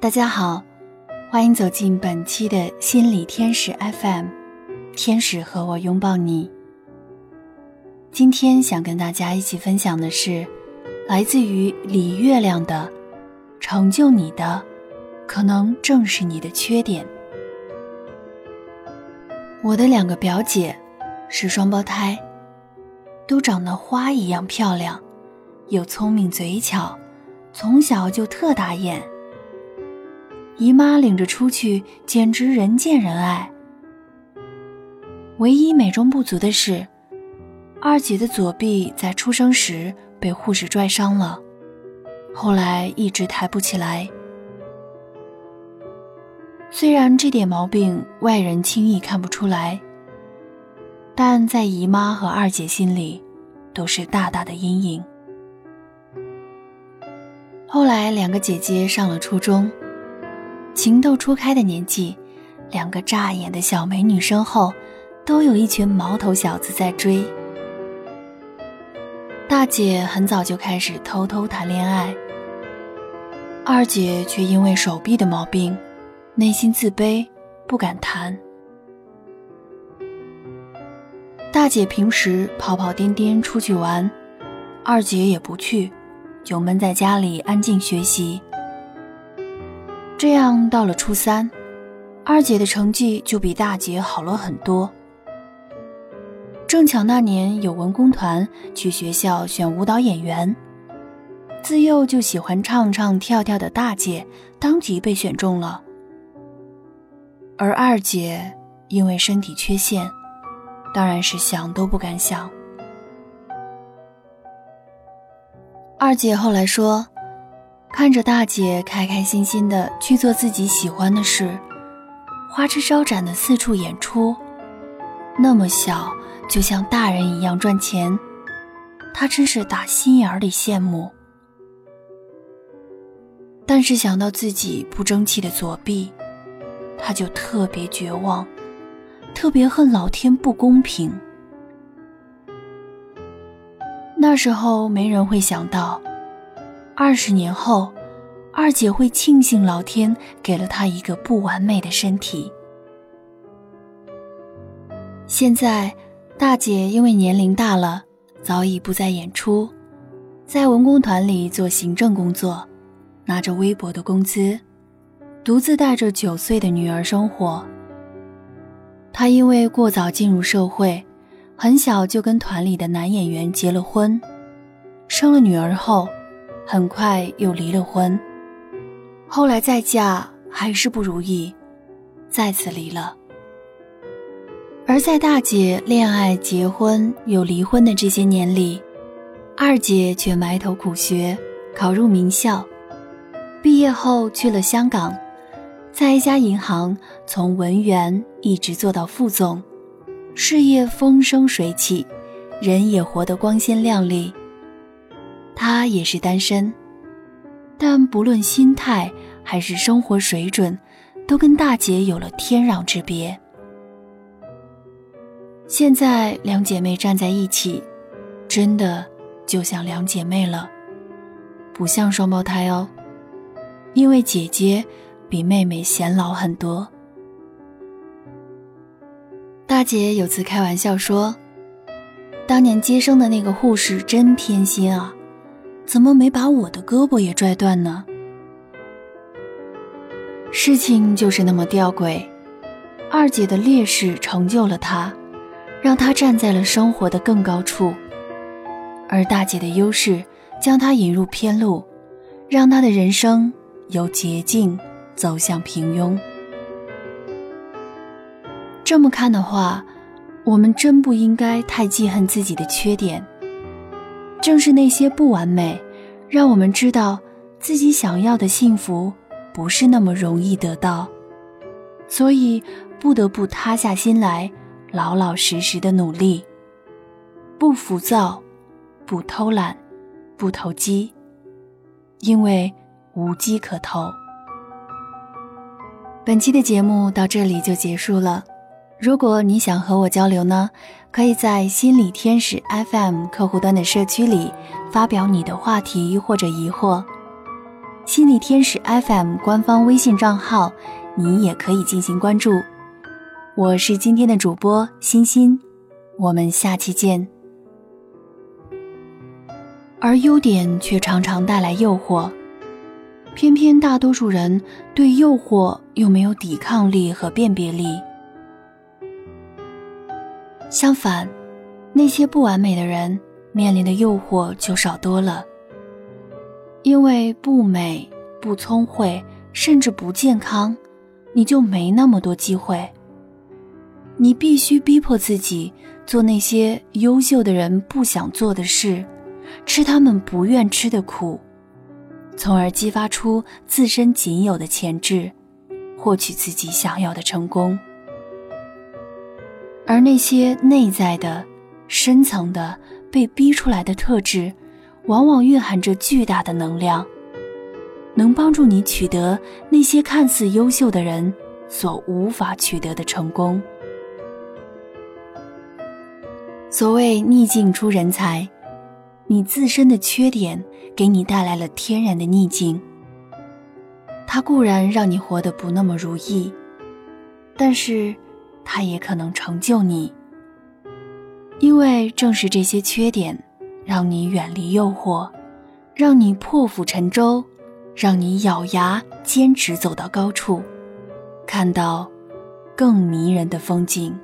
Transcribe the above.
大家好，欢迎走进本期的心理天使 FM，天使和我拥抱你。今天想跟大家一起分享的是，来自于李月亮的“成就你的，可能正是你的缺点”。我的两个表姐是双胞胎，都长得花一样漂亮，又聪明嘴巧，从小就特打眼。姨妈领着出去，简直人见人爱。唯一美中不足的是，二姐的左臂在出生时被护士拽伤了，后来一直抬不起来。虽然这点毛病外人轻易看不出来，但在姨妈和二姐心里，都是大大的阴影。后来两个姐姐上了初中。情窦初开的年纪，两个扎眼的小美女身后，都有一群毛头小子在追。大姐很早就开始偷偷谈恋爱，二姐却因为手臂的毛病，内心自卑，不敢谈。大姐平时跑跑颠颠出去玩，二姐也不去，就闷在家里安静学习。这样到了初三，二姐的成绩就比大姐好了很多。正巧那年有文工团去学校选舞蹈演员，自幼就喜欢唱唱跳跳的大姐当即被选中了，而二姐因为身体缺陷，当然是想都不敢想。二姐后来说。看着大姐开开心心的去做自己喜欢的事，花枝招展的四处演出，那么小就像大人一样赚钱，她真是打心眼里羡慕。但是想到自己不争气的左臂，她就特别绝望，特别恨老天不公平。那时候没人会想到。二十年后，二姐会庆幸老天给了她一个不完美的身体。现在，大姐因为年龄大了，早已不再演出，在文工团里做行政工作，拿着微薄的工资，独自带着九岁的女儿生活。她因为过早进入社会，很小就跟团里的男演员结了婚，生了女儿后。很快又离了婚，后来再嫁还是不如意，再次离了。而在大姐恋爱、结婚又离婚的这些年里，二姐却埋头苦学，考入名校，毕业后去了香港，在一家银行从文员一直做到副总，事业风生水起，人也活得光鲜亮丽。他也是单身，但不论心态还是生活水准，都跟大姐有了天壤之别。现在两姐妹站在一起，真的就像两姐妹了，不像双胞胎哦，因为姐姐比妹妹显老很多。大姐有次开玩笑说：“当年接生的那个护士真偏心啊。”怎么没把我的胳膊也拽断呢？事情就是那么吊诡，二姐的劣势成就了她，让她站在了生活的更高处；而大姐的优势将她引入偏路，让她的人生由捷径走向平庸。这么看的话，我们真不应该太记恨自己的缺点。正是那些不完美，让我们知道自己想要的幸福不是那么容易得到，所以不得不塌下心来，老老实实的努力，不浮躁，不偷懒，不投机，因为无机可投。本期的节目到这里就结束了。如果你想和我交流呢，可以在心理天使 FM 客户端的社区里发表你的话题或者疑惑。心理天使 FM 官方微信账号，你也可以进行关注。我是今天的主播欣欣，我们下期见。而优点却常常带来诱惑，偏偏大多数人对诱惑又没有抵抗力和辨别力。相反，那些不完美的人面临的诱惑就少多了。因为不美、不聪慧，甚至不健康，你就没那么多机会。你必须逼迫自己做那些优秀的人不想做的事，吃他们不愿吃的苦，从而激发出自身仅有的潜质，获取自己想要的成功。而那些内在的、深层的、被逼出来的特质。往往蕴含着巨大的能量，能帮助你取得那些看似优秀的人所无法取得的成功。所谓逆境出人才，你自身的缺点给你带来了天然的逆境。它固然让你活得不那么如意，但是它也可能成就你，因为正是这些缺点。让你远离诱惑，让你破釜沉舟，让你咬牙坚持走到高处，看到更迷人的风景。